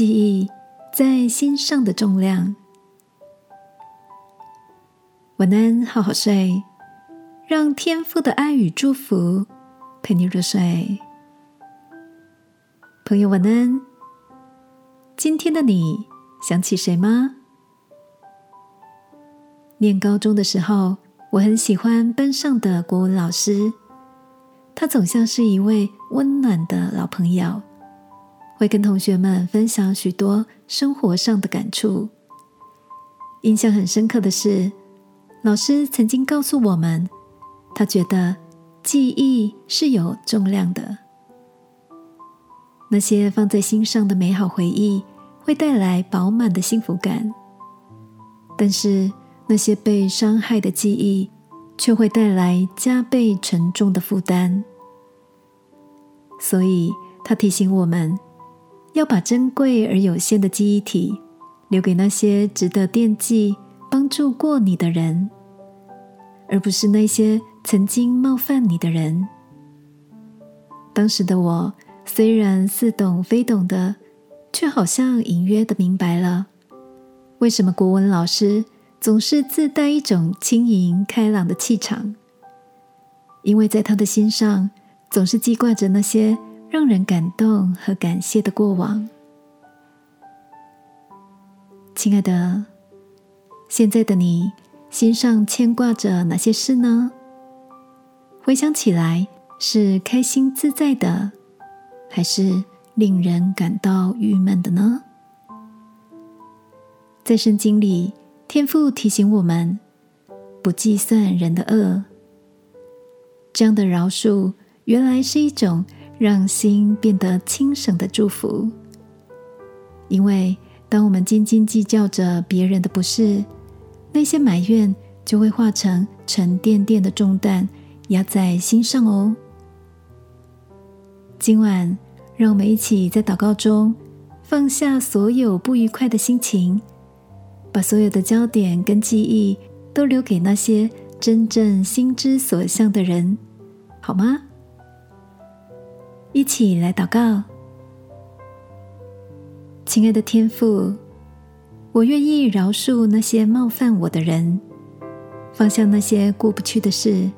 记忆在心上的重量。晚安，好好睡，让天父的爱与祝福陪你入睡。朋友，晚安。今天的你想起谁吗？念高中的时候，我很喜欢班上的国文老师，他总像是一位温暖的老朋友，会跟同学们分享许多生活上的感触。印象很深刻的是，老师曾经告诉我们，他觉得记忆是有重量的，那些放在心上的美好回忆会带来饱满的幸福感，但是。那些被伤害的记忆，却会带来加倍沉重的负担。所以，他提醒我们，要把珍贵而有限的记忆体留给那些值得惦记、帮助过你的人，而不是那些曾经冒犯你的人。当时的我，虽然似懂非懂的，却好像隐约的明白了，为什么国文老师。总是自带一种轻盈开朗的气场，因为在他的心上总是记挂着那些让人感动和感谢的过往。亲爱的，现在的你心上牵挂着哪些事呢？回想起来是开心自在的，还是令人感到郁闷的呢？在圣经里。天父提醒我们，不计算人的恶。这样的饶恕，原来是一种让心变得轻省的祝福。因为当我们斤斤计较着别人的不是，那些埋怨就会化成沉甸甸的重担，压在心上哦。今晚，让我们一起在祷告中放下所有不愉快的心情。把所有的焦点跟记忆都留给那些真正心之所向的人，好吗？一起来祷告，亲爱的天父，我愿意饶恕那些冒犯我的人，放下那些过不去的事，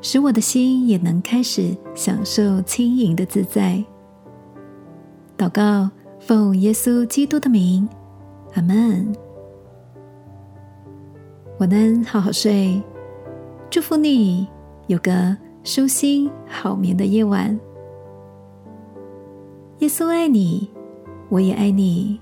使我的心也能开始享受轻盈的自在。祷告，奉耶稣基督的名，阿门。晚安，好好睡。祝福你有个舒心好眠的夜晚。耶稣爱你，我也爱你。